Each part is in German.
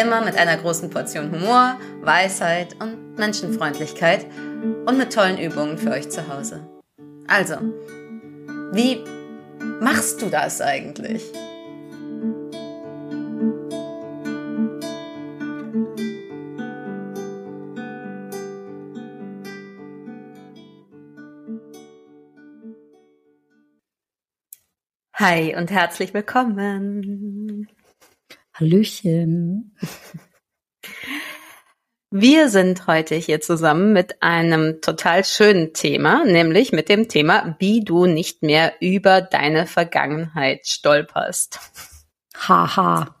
Immer mit einer großen Portion Humor, Weisheit und Menschenfreundlichkeit und mit tollen Übungen für euch zu Hause. Also, wie machst du das eigentlich? Hi und herzlich willkommen. Hallöchen. Wir sind heute hier zusammen mit einem total schönen Thema, nämlich mit dem Thema, wie du nicht mehr über deine Vergangenheit stolperst. Haha.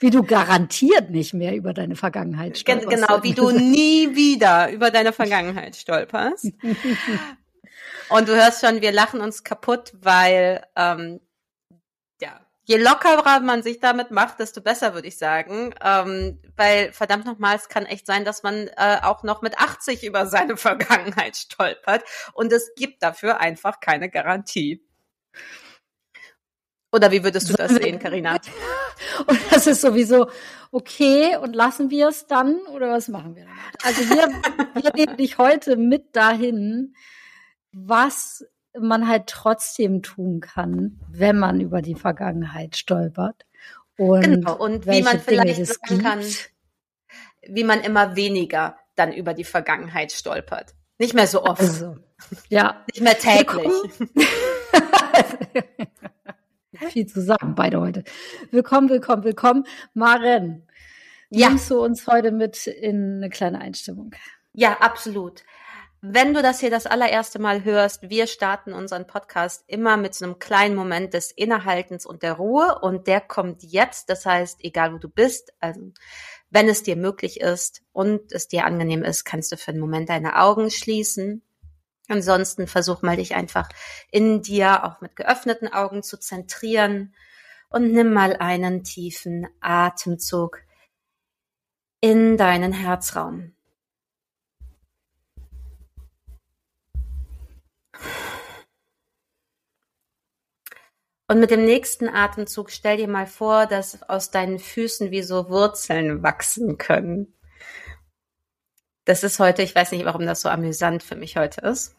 wie du garantiert nicht mehr über deine Vergangenheit stolperst. Genau, wie du nie wieder über deine Vergangenheit stolperst. Und du hörst schon, wir lachen uns kaputt, weil ähm, je lockerer man sich damit macht, desto besser, würde ich sagen. Ähm, weil verdammt nochmal, es kann echt sein, dass man äh, auch noch mit 80 über seine Vergangenheit stolpert. Und es gibt dafür einfach keine Garantie. Oder wie würdest du das sehen, Karina? Und das ist sowieso okay und lassen wir es dann oder was machen wir damit? Also wir, wir nehmen dich heute mit dahin, was man halt trotzdem tun kann, wenn man über die Vergangenheit stolpert. Und, genau. und wie man vielleicht sagen kann, wie man immer weniger dann über die Vergangenheit stolpert. Nicht mehr so oft. Also, ja. Nicht mehr täglich. Viel zu sagen, beide heute. Willkommen, willkommen, willkommen. Maren, ja. nimmst du uns heute mit in eine kleine Einstimmung? Ja, absolut. Wenn du das hier das allererste Mal hörst, wir starten unseren Podcast immer mit so einem kleinen Moment des Innehaltens und der Ruhe und der kommt jetzt. Das heißt, egal wo du bist, also wenn es dir möglich ist und es dir angenehm ist, kannst du für einen Moment deine Augen schließen. Ansonsten versuch mal dich einfach in dir auch mit geöffneten Augen zu zentrieren und nimm mal einen tiefen Atemzug in deinen Herzraum. Und mit dem nächsten Atemzug stell dir mal vor, dass aus deinen Füßen wie so Wurzeln wachsen können. Das ist heute, ich weiß nicht, warum das so amüsant für mich heute ist.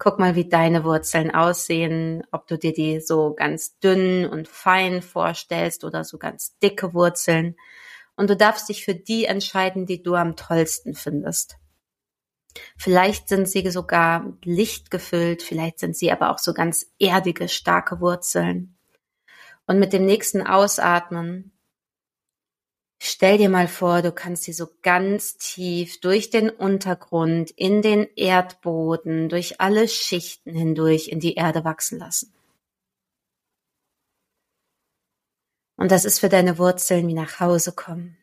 Guck mal, wie deine Wurzeln aussehen, ob du dir die so ganz dünn und fein vorstellst oder so ganz dicke Wurzeln. Und du darfst dich für die entscheiden, die du am tollsten findest. Vielleicht sind sie sogar lichtgefüllt, vielleicht sind sie aber auch so ganz erdige, starke Wurzeln. Und mit dem nächsten Ausatmen Stell dir mal vor, du kannst sie so ganz tief durch den Untergrund, in den Erdboden, durch alle Schichten hindurch in die Erde wachsen lassen. Und das ist für deine Wurzeln wie nach Hause kommen.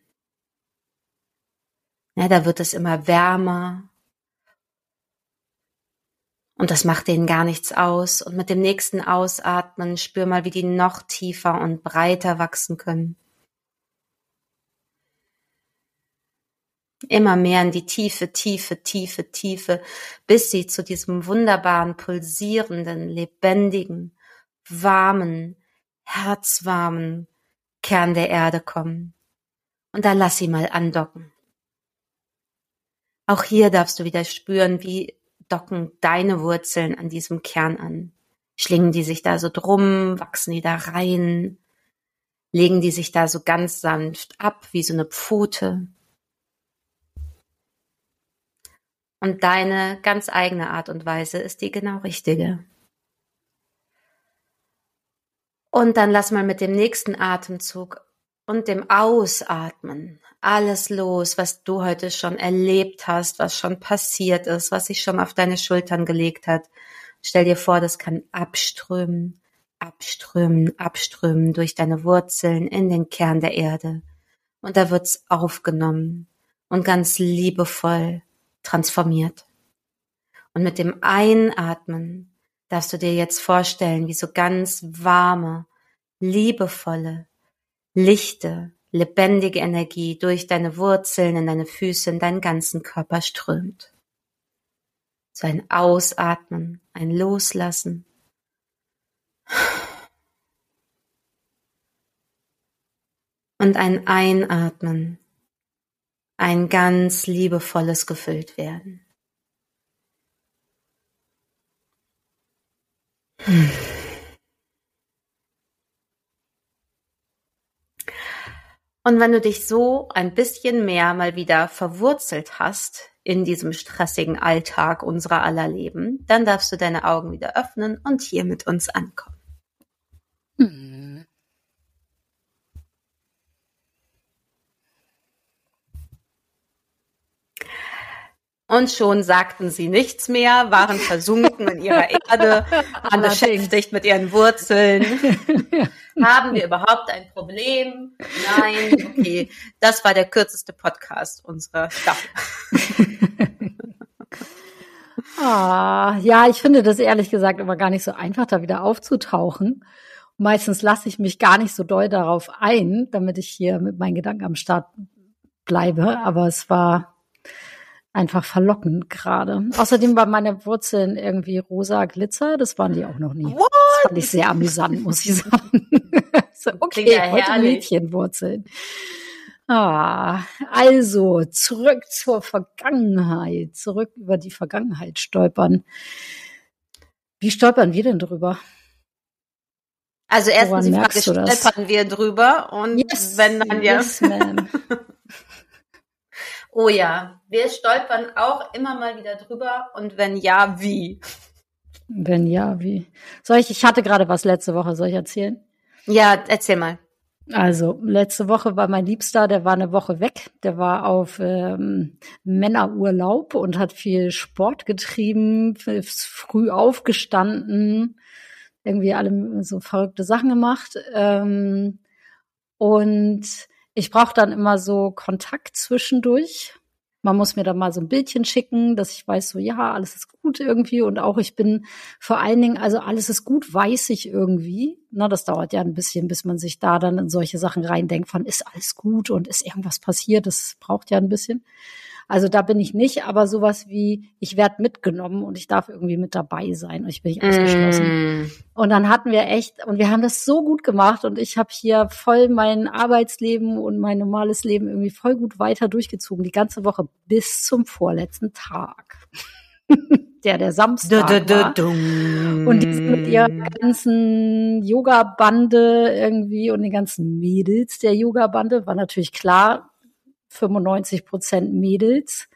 Ja, da wird es immer wärmer und das macht denen gar nichts aus. Und mit dem nächsten Ausatmen spür mal, wie die noch tiefer und breiter wachsen können. Immer mehr in die Tiefe, Tiefe, Tiefe, Tiefe, bis sie zu diesem wunderbaren, pulsierenden, lebendigen, warmen, herzwarmen Kern der Erde kommen. Und da lass sie mal andocken. Auch hier darfst du wieder spüren, wie docken deine Wurzeln an diesem Kern an? Schlingen die sich da so drum, wachsen die da rein, legen die sich da so ganz sanft ab, wie so eine Pfote? Und deine ganz eigene Art und Weise ist die genau richtige. Und dann lass mal mit dem nächsten Atemzug und dem Ausatmen alles los, was du heute schon erlebt hast, was schon passiert ist, was sich schon auf deine Schultern gelegt hat. Stell dir vor, das kann abströmen, abströmen, abströmen durch deine Wurzeln in den Kern der Erde. Und da wird's aufgenommen und ganz liebevoll transformiert. Und mit dem Einatmen darfst du dir jetzt vorstellen, wie so ganz warme, liebevolle, lichte, lebendige Energie durch deine Wurzeln in deine Füße, in deinen ganzen Körper strömt. So ein Ausatmen, ein Loslassen. Und ein Einatmen, ein ganz liebevolles gefüllt werden. Und wenn du dich so ein bisschen mehr mal wieder verwurzelt hast in diesem stressigen Alltag unserer aller Leben, dann darfst du deine Augen wieder öffnen und hier mit uns ankommen. Mhm. Und schon sagten sie nichts mehr, waren versunken in ihrer Erde, waren beschäftigt mit ihren Wurzeln. Haben wir überhaupt ein Problem? Nein, okay. Das war der kürzeste Podcast unserer Staffel. ah, ja, ich finde das ehrlich gesagt immer gar nicht so einfach, da wieder aufzutauchen. Meistens lasse ich mich gar nicht so doll darauf ein, damit ich hier mit meinen Gedanken am Start bleibe. Aber es war einfach verlockend gerade. Außerdem war meine Wurzeln irgendwie rosa Glitzer. Das waren die auch noch nie. What? Das fand ich sehr amüsant, muss ich sagen. so, okay, ja heute Mädchenwurzeln. Ah, also zurück zur Vergangenheit, zurück über die Vergangenheit stolpern. Wie stolpern wir denn drüber? Also erstens die Frage, stolpern wir drüber und yes, wenn dann ja. Yes, Oh ja, wir stolpern auch immer mal wieder drüber und wenn ja, wie? Wenn ja, wie? Soll ich, ich hatte gerade was letzte Woche, soll ich erzählen? Ja, erzähl mal. Also, letzte Woche war mein Liebster, der war eine Woche weg. Der war auf ähm, Männerurlaub und hat viel Sport getrieben, ist früh aufgestanden, irgendwie alle so verrückte Sachen gemacht. Ähm, und ich brauche dann immer so Kontakt zwischendurch. Man muss mir da mal so ein Bildchen schicken, dass ich weiß, so ja, alles ist gut irgendwie. Und auch ich bin vor allen Dingen, also alles ist gut, weiß ich irgendwie. Na, das dauert ja ein bisschen, bis man sich da dann in solche Sachen reindenkt von, ist alles gut und ist irgendwas passiert. Das braucht ja ein bisschen. Also da bin ich nicht, aber sowas wie, ich werde mitgenommen und ich darf irgendwie mit dabei sein und ich bin nicht ausgeschlossen. Mm. Und dann hatten wir echt, und wir haben das so gut gemacht und ich habe hier voll mein Arbeitsleben und mein normales Leben irgendwie voll gut weiter durchgezogen, die ganze Woche bis zum vorletzten Tag. der der Samstag du, du, du, war. Und die sind mit ihrer ganzen Yoga-Bande irgendwie und den ganzen Mädels der Yoga-Bande war natürlich klar, 95 Prozent Mädels,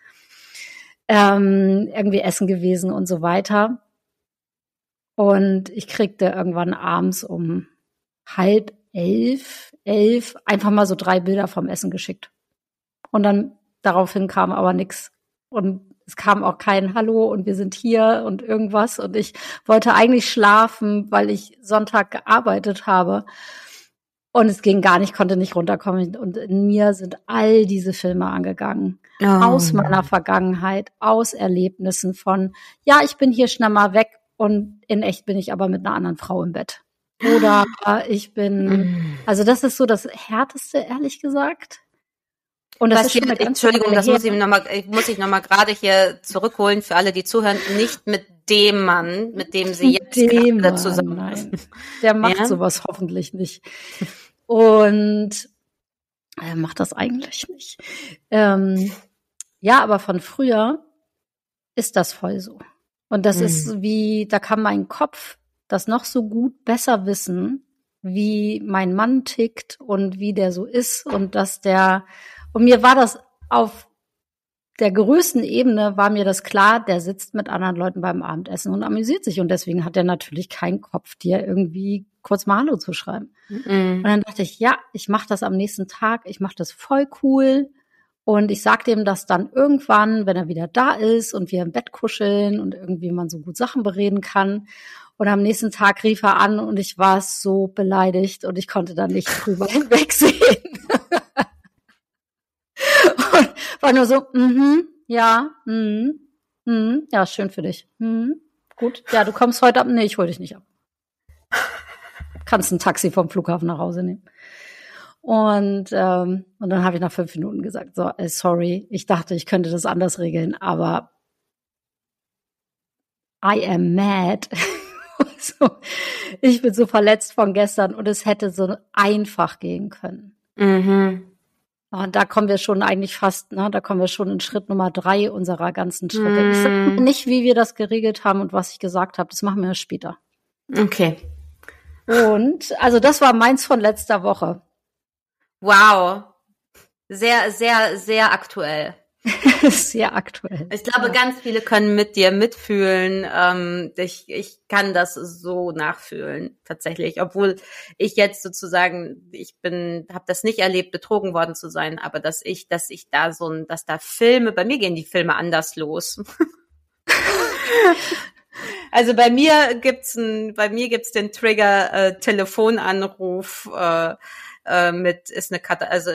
ähm, irgendwie essen gewesen und so weiter. Und ich kriegte irgendwann abends um halb elf, elf, einfach mal so drei Bilder vom Essen geschickt. Und dann daraufhin kam aber nichts. Und es kam auch kein Hallo und wir sind hier und irgendwas. Und ich wollte eigentlich schlafen, weil ich Sonntag gearbeitet habe. Und es ging gar nicht, konnte nicht runterkommen. Und in mir sind all diese Filme angegangen. Oh. Aus meiner Vergangenheit, aus Erlebnissen von, ja, ich bin hier schnell mal weg und in echt bin ich aber mit einer anderen Frau im Bett. Oder ich bin, also das ist so das Härteste, ehrlich gesagt. Und das Was ist hier, Entschuldigung, das muss ich nochmal, muss ich nochmal gerade hier zurückholen für alle, die zuhören, nicht mit dem Mann, mit dem sie jetzt dem gerade zusammen nein. Der macht ja? sowas hoffentlich nicht. Und er macht das eigentlich nicht. Ähm, ja, aber von früher ist das voll so. Und das mhm. ist wie, da kann mein Kopf das noch so gut besser wissen, wie mein Mann tickt und wie der so ist und dass der, und mir war das auf der größten Ebene war mir das klar, der sitzt mit anderen Leuten beim Abendessen und amüsiert sich und deswegen hat er natürlich keinen Kopf, dir irgendwie kurz mal Hallo zu schreiben. Mhm. Und dann dachte ich, ja, ich mache das am nächsten Tag, ich mache das voll cool Und ich sagte ihm das dann irgendwann, wenn er wieder da ist und wir im Bett kuscheln und irgendwie man so gut Sachen bereden kann. Und am nächsten Tag rief er an und ich war so beleidigt und ich konnte da nicht drüber hinwegsehen. und war nur so, mhm, ja, mhm, mhm, ja, schön für dich. Mhm, gut, ja, du kommst heute ab. Nee, ich hol dich nicht ab. Kannst ein Taxi vom Flughafen nach Hause nehmen. Und, ähm, und dann habe ich nach fünf Minuten gesagt, so, äh, sorry, ich dachte, ich könnte das anders regeln, aber I am mad. so, ich bin so verletzt von gestern und es hätte so einfach gehen können. Mhm. Und da kommen wir schon eigentlich fast, ne, da kommen wir schon in Schritt Nummer drei unserer ganzen Schritte. Mhm. Ich sage nicht, wie wir das geregelt haben und was ich gesagt habe, das machen wir später. Okay. Und also das war meins von letzter Woche. Wow. Sehr, sehr, sehr aktuell. sehr aktuell. Ich glaube, ja. ganz viele können mit dir mitfühlen. Ähm, ich, ich kann das so nachfühlen, tatsächlich. Obwohl ich jetzt sozusagen, ich bin, habe das nicht erlebt, betrogen worden zu sein, aber dass ich, dass ich da so ein, dass da Filme, bei mir gehen die Filme anders los. Also bei mir gibt's ein, bei mir gibt's den Trigger äh, Telefonanruf äh, äh, mit ist eine Kat also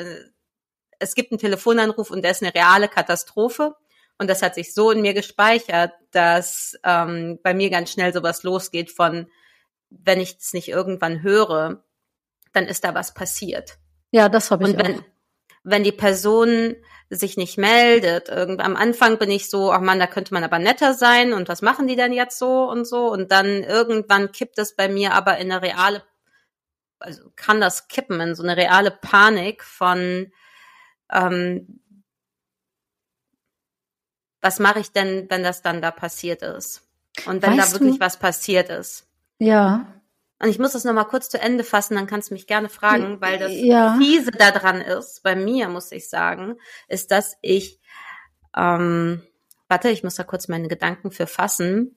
es gibt einen Telefonanruf und der ist eine reale Katastrophe. Und das hat sich so in mir gespeichert, dass ähm, bei mir ganz schnell sowas losgeht von, wenn ich es nicht irgendwann höre, dann ist da was passiert. Ja, das habe ich und wenn, auch. Wenn die Person sich nicht meldet, irgend, am Anfang bin ich so, ach man, da könnte man aber netter sein und was machen die denn jetzt so und so und dann irgendwann kippt es bei mir aber in eine reale also kann das kippen in so eine reale Panik von ähm, was mache ich denn, wenn das dann da passiert ist? Und wenn weißt da wirklich du? was passiert ist. Ja. Und ich muss das nochmal kurz zu Ende fassen, dann kannst du mich gerne fragen, weil das ja. fiese daran ist, bei mir muss ich sagen, ist, dass ich, ähm, warte, ich muss da kurz meine Gedanken für fassen.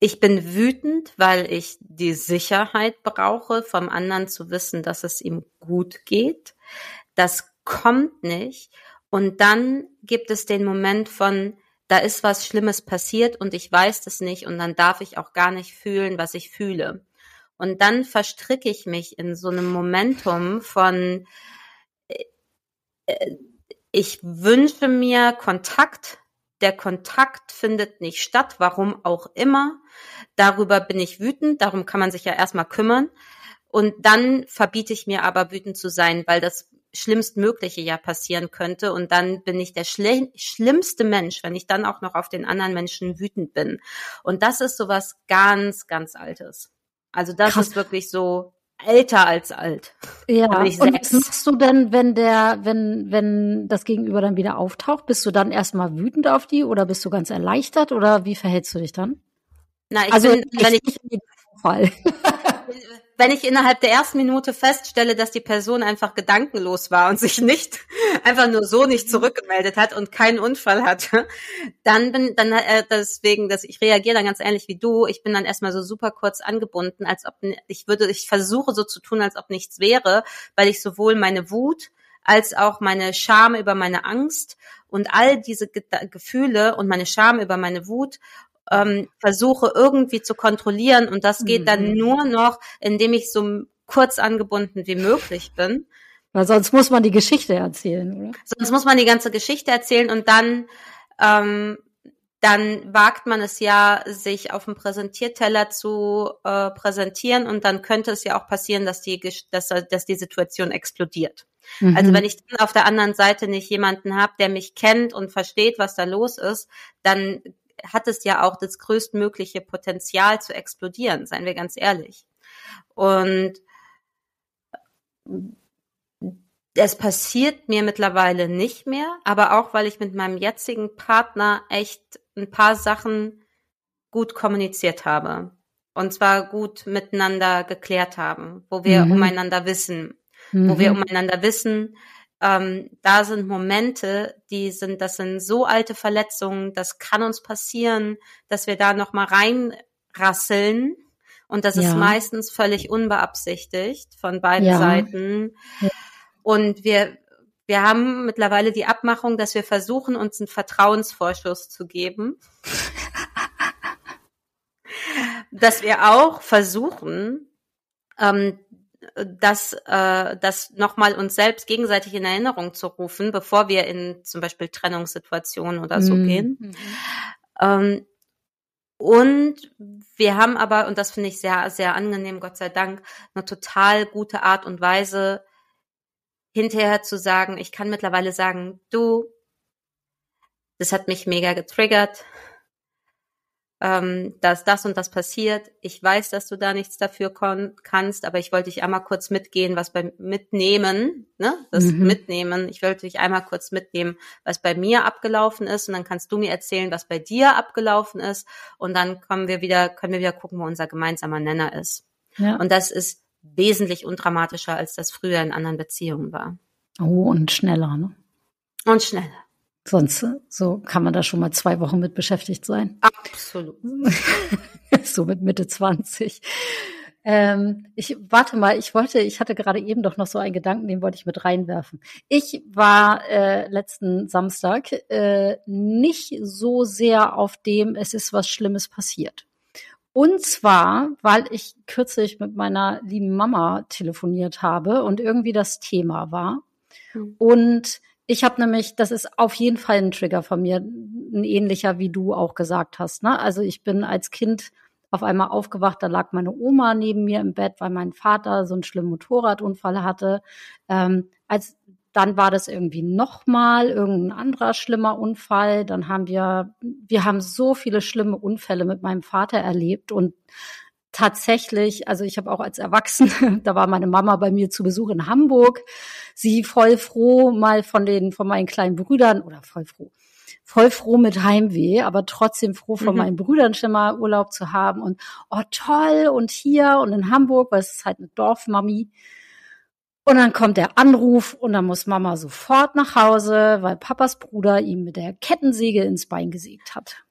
Ich bin wütend, weil ich die Sicherheit brauche, vom anderen zu wissen, dass es ihm gut geht. Das kommt nicht. Und dann gibt es den Moment von, da ist was Schlimmes passiert und ich weiß das nicht und dann darf ich auch gar nicht fühlen, was ich fühle. Und dann verstricke ich mich in so einem Momentum von, äh, ich wünsche mir Kontakt der Kontakt findet nicht statt, warum auch immer. Darüber bin ich wütend, darum kann man sich ja erstmal kümmern. Und dann verbiete ich mir aber wütend zu sein, weil das Schlimmstmögliche ja passieren könnte. Und dann bin ich der schl schlimmste Mensch, wenn ich dann auch noch auf den anderen Menschen wütend bin. Und das ist sowas ganz, ganz Altes. Also das Krass. ist wirklich so, älter als alt. Ja. Und was machst du denn, wenn der, wenn, wenn das Gegenüber dann wieder auftaucht? Bist du dann erstmal wütend auf die oder bist du ganz erleichtert oder wie verhältst du dich dann? Na, ich also bin, wenn ich, Fall. Wenn ich innerhalb der ersten Minute feststelle, dass die Person einfach gedankenlos war und sich nicht einfach nur so nicht zurückgemeldet hat und keinen Unfall hatte, dann bin dann äh, deswegen, dass ich reagiere dann ganz ähnlich wie du. Ich bin dann erstmal so super kurz angebunden, als ob ich würde, ich versuche so zu tun, als ob nichts wäre, weil ich sowohl meine Wut als auch meine Scham über meine Angst und all diese Ge Gefühle und meine Scham über meine Wut ähm, versuche irgendwie zu kontrollieren und das geht mhm. dann nur noch, indem ich so kurz angebunden wie möglich bin. Weil sonst muss man die Geschichte erzählen, oder? Sonst muss man die ganze Geschichte erzählen und dann ähm, dann wagt man es ja, sich auf dem Präsentierteller zu äh, präsentieren und dann könnte es ja auch passieren, dass die, dass, dass die Situation explodiert. Mhm. Also wenn ich dann auf der anderen Seite nicht jemanden habe, der mich kennt und versteht, was da los ist, dann hat es ja auch das größtmögliche Potenzial zu explodieren, seien wir ganz ehrlich. Und es passiert mir mittlerweile nicht mehr, aber auch weil ich mit meinem jetzigen Partner echt ein paar Sachen gut kommuniziert habe. Und zwar gut miteinander geklärt haben, wo wir mhm. umeinander wissen, mhm. wo wir mhm. umeinander wissen, ähm, da sind Momente, die sind, das sind so alte Verletzungen, das kann uns passieren, dass wir da noch mal reinrasseln und das ja. ist meistens völlig unbeabsichtigt von beiden ja. Seiten. Ja. Und wir wir haben mittlerweile die Abmachung, dass wir versuchen, uns einen Vertrauensvorschuss zu geben. dass wir auch versuchen, ähm, das, äh, das nochmal uns selbst gegenseitig in Erinnerung zu rufen, bevor wir in zum Beispiel Trennungssituationen oder so mhm. gehen. Mhm. Ähm, und wir haben aber, und das finde ich sehr, sehr angenehm, Gott sei Dank, eine total gute Art und Weise, hinterher zu sagen, ich kann mittlerweile sagen, du, das hat mich mega getriggert, ähm, dass das und das passiert. Ich weiß, dass du da nichts dafür kannst, aber ich wollte dich einmal kurz mitgehen, was bei mitnehmen, ne? Das mhm. mitnehmen. Ich wollte dich einmal kurz mitnehmen, was bei mir abgelaufen ist, und dann kannst du mir erzählen, was bei dir abgelaufen ist, und dann kommen wir wieder, können wir wieder gucken, wo unser gemeinsamer Nenner ist. Ja. Und das ist wesentlich undramatischer, als das früher in anderen Beziehungen war. Oh, und schneller, ne? Und schneller. Sonst so kann man da schon mal zwei Wochen mit beschäftigt sein. Absolut. so mit Mitte 20. Ähm, ich warte mal, ich wollte, ich hatte gerade eben doch noch so einen Gedanken, den wollte ich mit reinwerfen. Ich war äh, letzten Samstag äh, nicht so sehr auf dem, es ist was Schlimmes passiert. Und zwar, weil ich kürzlich mit meiner lieben Mama telefoniert habe und irgendwie das Thema war. Mhm. Und ich habe nämlich, das ist auf jeden Fall ein Trigger von mir, ein ähnlicher, wie du auch gesagt hast. Ne? Also ich bin als Kind auf einmal aufgewacht, da lag meine Oma neben mir im Bett, weil mein Vater so einen schlimmen Motorradunfall hatte. Ähm, als dann war das irgendwie nochmal irgendein anderer schlimmer Unfall. Dann haben wir, wir haben so viele schlimme Unfälle mit meinem Vater erlebt und tatsächlich, also ich habe auch als Erwachsene, da war meine Mama bei mir zu Besuch in Hamburg, sie voll froh mal von den von meinen kleinen Brüdern oder voll froh, voll froh mit Heimweh, aber trotzdem froh von mhm. meinen Brüdern schon mal Urlaub zu haben und oh toll und hier und in Hamburg, weil es ist halt eine Dorfmami. Und dann kommt der Anruf und dann muss Mama sofort nach Hause, weil Papas Bruder ihm mit der Kettensäge ins Bein gesägt hat.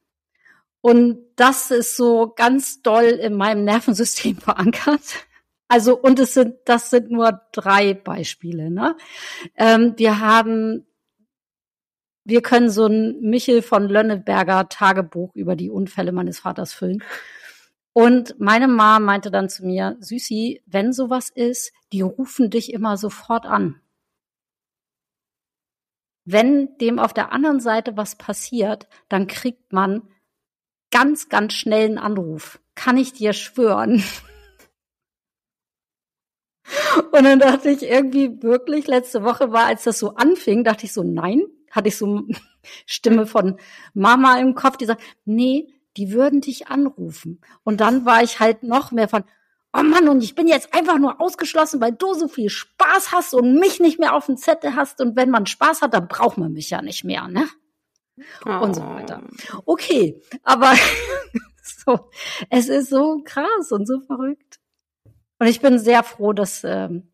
Und das ist so ganz doll in meinem Nervensystem verankert. Also, und es sind, das sind nur drei Beispiele, ne? Ähm, wir haben, wir können so ein Michel von Lönneberger Tagebuch über die Unfälle meines Vaters füllen. Und meine Mama meinte dann zu mir, Süßi, wenn sowas ist, die rufen dich immer sofort an. Wenn dem auf der anderen Seite was passiert, dann kriegt man ganz, ganz schnellen Anruf. Kann ich dir schwören. Und dann dachte ich irgendwie wirklich, letzte Woche war, als das so anfing, dachte ich so, nein, hatte ich so Stimme von Mama im Kopf, die sagt, nee, die würden dich anrufen. Und dann war ich halt noch mehr von, oh Mann, und ich bin jetzt einfach nur ausgeschlossen, weil du so viel Spaß hast und mich nicht mehr auf dem Zettel hast. Und wenn man Spaß hat, dann braucht man mich ja nicht mehr, ne? Oh. und so weiter. Oh. Okay, aber so, es ist so krass und so verrückt. Und ich bin sehr froh, dass ähm,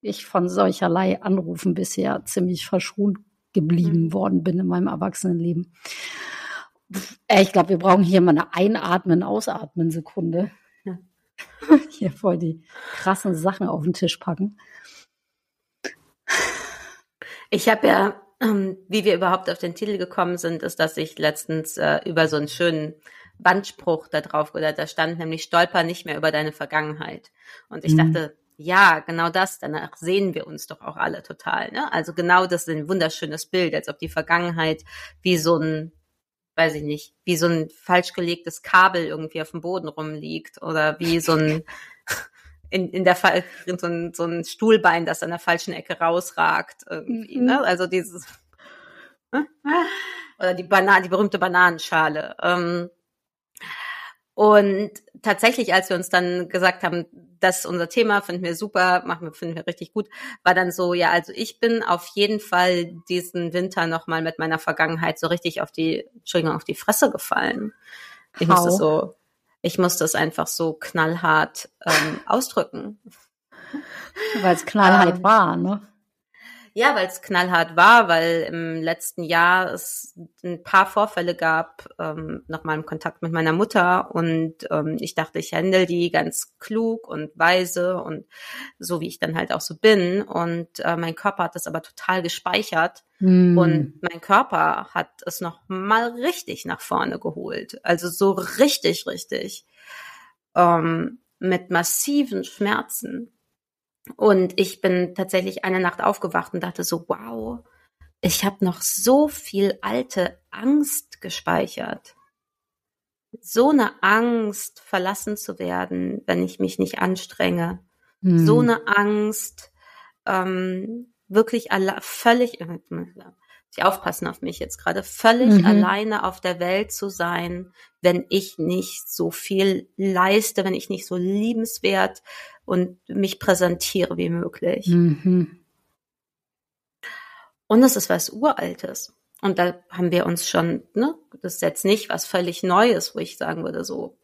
ich von solcherlei Anrufen bisher ziemlich verschont geblieben mhm. worden bin in meinem Erwachsenenleben. Ich glaube, wir brauchen hier mal eine Einatmen, Ausatmen Sekunde. Ja. Hier voll die krassen Sachen auf den Tisch packen. Ich habe ja wie wir überhaupt auf den Titel gekommen sind, ist, dass ich letztens äh, über so einen schönen Wandspruch da drauf oder da stand nämlich stolper nicht mehr über deine Vergangenheit. Und ich mhm. dachte, ja, genau das, danach sehen wir uns doch auch alle total. Ne? Also genau das ist ein wunderschönes Bild, als ob die Vergangenheit wie so ein, weiß ich nicht, wie so ein falsch gelegtes Kabel irgendwie auf dem Boden rumliegt oder wie so ein in, in der Fall so ein, so ein Stuhlbein, das an der falschen Ecke rausragt irgendwie, mhm. ne? Also dieses oder die Banane, die berühmte Bananenschale. Ähm, und tatsächlich, als wir uns dann gesagt haben, das ist unser Thema, finden wir super, machen wir, finden wir richtig gut, war dann so, ja, also ich bin auf jeden Fall diesen Winter nochmal mit meiner Vergangenheit so richtig auf die, Entschuldigung, auf die Fresse gefallen. Ich How? musste so, ich muss das einfach so knallhart ähm, ausdrücken. Weil es knallhart ähm, war, ne? Ja, weil es knallhart war, weil im letzten Jahr es ein paar Vorfälle gab, ähm, nochmal im Kontakt mit meiner Mutter und ähm, ich dachte, ich handle die ganz klug und weise und so wie ich dann halt auch so bin. Und äh, mein Körper hat das aber total gespeichert mm. und mein Körper hat es noch mal richtig nach vorne geholt, also so richtig, richtig ähm, mit massiven Schmerzen und ich bin tatsächlich eine Nacht aufgewacht und dachte so, wow, ich habe noch so viel alte Angst gespeichert. So eine Angst, verlassen zu werden, wenn ich mich nicht anstrenge. Hm. So eine Angst, ähm, wirklich alle, völlig, Sie aufpassen auf mich jetzt gerade, völlig mhm. alleine auf der Welt zu sein, wenn ich nicht so viel leiste, wenn ich nicht so liebenswert und mich präsentiere wie möglich. Mhm. Und das ist was Uraltes. Und da haben wir uns schon, ne, das ist jetzt nicht was völlig Neues, wo ich sagen würde, so,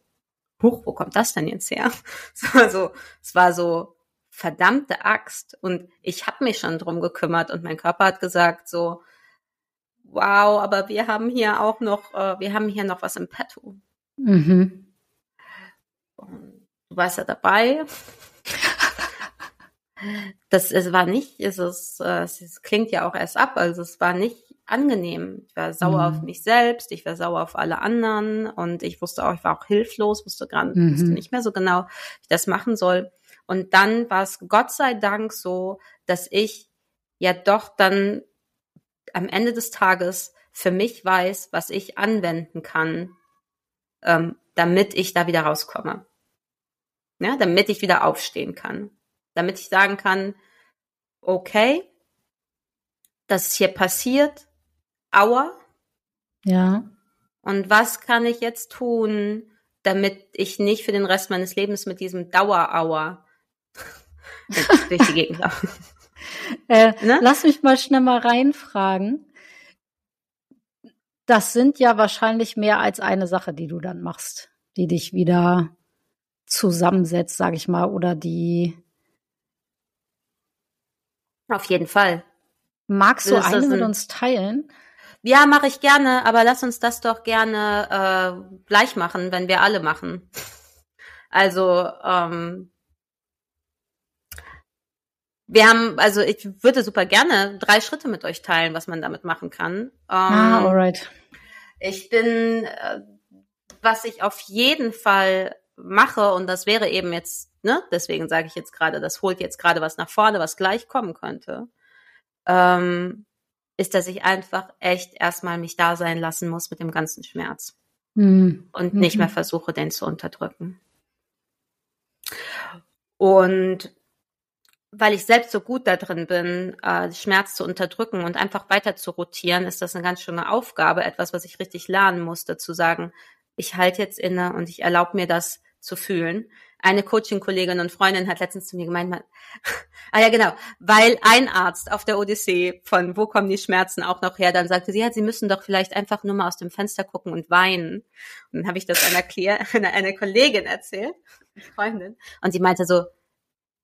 huch, wo kommt das denn jetzt her? Es war so, es war so, verdammte Axt. Und ich habe mich schon drum gekümmert und mein Körper hat gesagt, so, wow, aber wir haben hier auch noch, äh, wir haben hier noch was im Petto. Mhm. Du warst ja dabei. Das es war nicht, es, ist, äh, es klingt ja auch erst ab, also es war nicht angenehm. Ich war sauer mhm. auf mich selbst, ich war sauer auf alle anderen und ich wusste auch, ich war auch hilflos, wusste gerade mhm. wusste nicht mehr so genau, wie ich das machen soll. Und dann war es Gott sei Dank so, dass ich ja doch dann am Ende des Tages für mich weiß, was ich anwenden kann, ähm, damit ich da wieder rauskomme. Ja, damit ich wieder aufstehen kann. Damit ich sagen kann, okay, das ist hier passiert, aua. Ja. Und was kann ich jetzt tun, damit ich nicht für den Rest meines Lebens mit diesem Dauerauer durch die Gegend laufe? Äh, ne? Lass mich mal schnell mal reinfragen. Das sind ja wahrscheinlich mehr als eine Sache, die du dann machst, die dich wieder zusammensetzt, sage ich mal, oder die. Auf jeden Fall. Magst du eine mit uns teilen? Ja, mache ich gerne, aber lass uns das doch gerne äh, gleich machen, wenn wir alle machen. Also ähm, wir haben, also ich würde super gerne drei Schritte mit euch teilen, was man damit machen kann. ah, ähm, alright. Ich bin, äh, was ich auf jeden Fall mache, und das wäre eben jetzt, ne, deswegen sage ich jetzt gerade, das holt jetzt gerade was nach vorne, was gleich kommen könnte, ähm, ist, dass ich einfach echt erstmal mich da sein lassen muss mit dem ganzen Schmerz. Mhm. Und nicht mehr mhm. versuche, den zu unterdrücken. Und weil ich selbst so gut da drin bin, äh, Schmerz zu unterdrücken und einfach weiter zu rotieren, ist das eine ganz schöne Aufgabe, etwas, was ich richtig lernen musste, zu sagen, ich halte jetzt inne und ich erlaube mir das zu fühlen. Eine Coaching-Kollegin und Freundin hat letztens zu mir gemeint, ah ja genau, weil ein Arzt auf der Odyssee von wo kommen die Schmerzen auch noch her, dann sagte sie, ja, sie müssen doch vielleicht einfach nur mal aus dem Fenster gucken und weinen. Und dann habe ich das einer, einer, einer Kollegin erzählt, Freundin, und sie meinte so,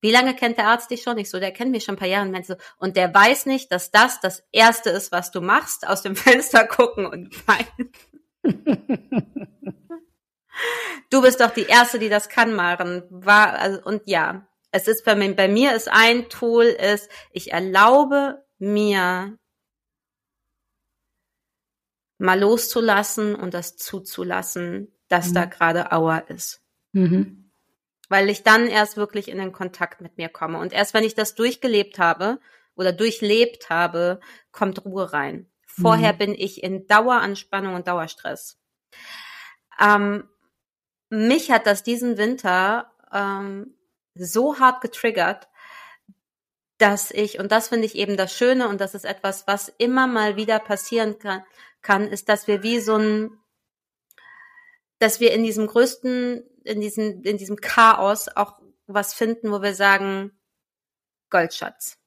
wie lange kennt der Arzt dich schon? Ich so, der kennt mich schon ein paar Jahre. Und, so, und der weiß nicht, dass das das Erste ist, was du machst, aus dem Fenster gucken und weinen. du bist doch die Erste, die das kann, Maren. War, also, und ja, es ist bei mir, bei mir ist ein Tool, ist, ich erlaube mir, mal loszulassen und das zuzulassen, dass mhm. da gerade Auer ist. Mhm weil ich dann erst wirklich in den Kontakt mit mir komme. Und erst wenn ich das durchgelebt habe oder durchlebt habe, kommt Ruhe rein. Vorher mhm. bin ich in Daueranspannung und Dauerstress. Ähm, mich hat das diesen Winter ähm, so hart getriggert, dass ich, und das finde ich eben das Schöne, und das ist etwas, was immer mal wieder passieren kann, kann ist, dass wir wie so ein, dass wir in diesem größten in diesem, in diesem Chaos auch was finden, wo wir sagen, Goldschatz.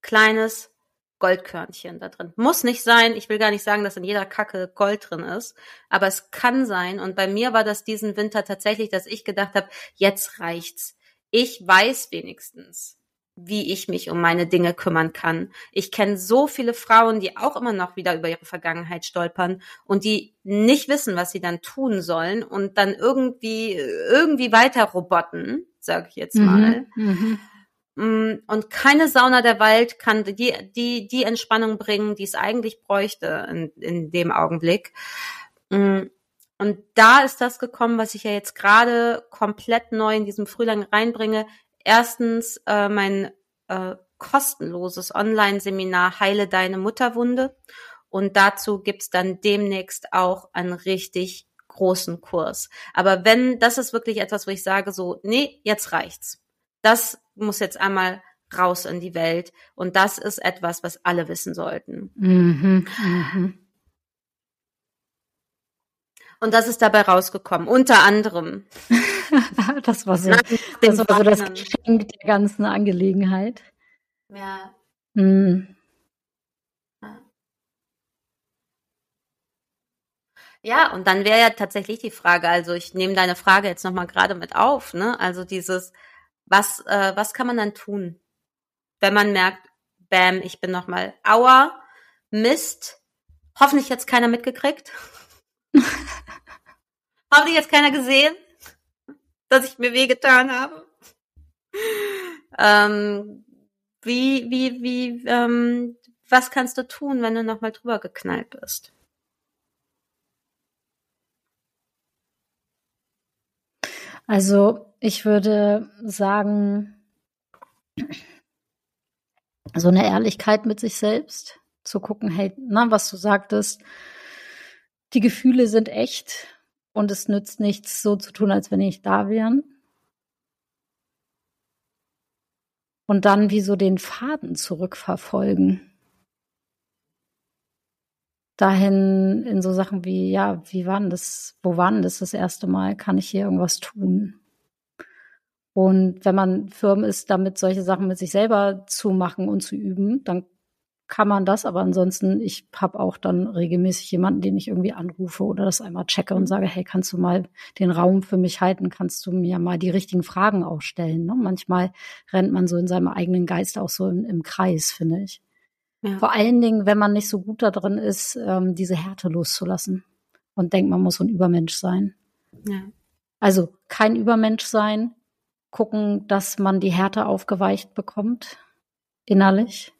Kleines Goldkörnchen da drin. Muss nicht sein, ich will gar nicht sagen, dass in jeder Kacke Gold drin ist, aber es kann sein. Und bei mir war das diesen Winter tatsächlich, dass ich gedacht habe, jetzt reicht's. Ich weiß wenigstens, wie ich mich um meine Dinge kümmern kann. Ich kenne so viele Frauen, die auch immer noch wieder über ihre Vergangenheit stolpern und die nicht wissen, was sie dann tun sollen und dann irgendwie irgendwie weiter robotten, sage ich jetzt mal. Mhm, mh. Mm, und keine Sauna der Welt kann die die die Entspannung bringen, die es eigentlich bräuchte in, in dem Augenblick. Mm, und da ist das gekommen, was ich ja jetzt gerade komplett neu in diesem Frühling reinbringe erstens äh, mein äh, kostenloses Online-Seminar Heile deine Mutterwunde. Und dazu gibt's dann demnächst auch einen richtig großen Kurs. Aber wenn, das ist wirklich etwas, wo ich sage so, nee, jetzt reicht's. Das muss jetzt einmal raus in die Welt. Und das ist etwas, was alle wissen sollten. Mhm, mhm. Und das ist dabei rausgekommen, unter anderem. das war so, das, war so das Geschenk der ganzen Angelegenheit. Ja. Hm. Ja, und dann wäre ja tatsächlich die Frage, also ich nehme deine Frage jetzt nochmal gerade mit auf, ne? Also dieses, was, äh, was kann man dann tun, wenn man merkt, bam, ich bin nochmal, aua, Mist, hoffentlich jetzt keiner mitgekriegt. Hat jetzt keiner gesehen, dass ich mir wehgetan habe? Ähm, wie, wie, wie, ähm, was kannst du tun, wenn du nochmal drüber geknallt bist? Also ich würde sagen, so eine Ehrlichkeit mit sich selbst, zu gucken, hey, na, was du sagtest, die Gefühle sind echt und es nützt nichts, so zu tun, als wenn ich da wären. Und dann wie so den Faden zurückverfolgen. Dahin in so Sachen wie, ja, wie war denn das, wo war denn das das erste Mal? Kann ich hier irgendwas tun? Und wenn man firm ist, damit solche Sachen mit sich selber zu machen und zu üben, dann kann man das, aber ansonsten, ich habe auch dann regelmäßig jemanden, den ich irgendwie anrufe oder das einmal checke und sage, hey, kannst du mal den Raum für mich halten, kannst du mir mal die richtigen Fragen auch stellen. Ne? Manchmal rennt man so in seinem eigenen Geist auch so im, im Kreis, finde ich. Ja. Vor allen Dingen, wenn man nicht so gut da drin ist, ähm, diese Härte loszulassen und denkt, man muss so ein Übermensch sein. Ja. Also kein Übermensch sein, gucken, dass man die Härte aufgeweicht bekommt, innerlich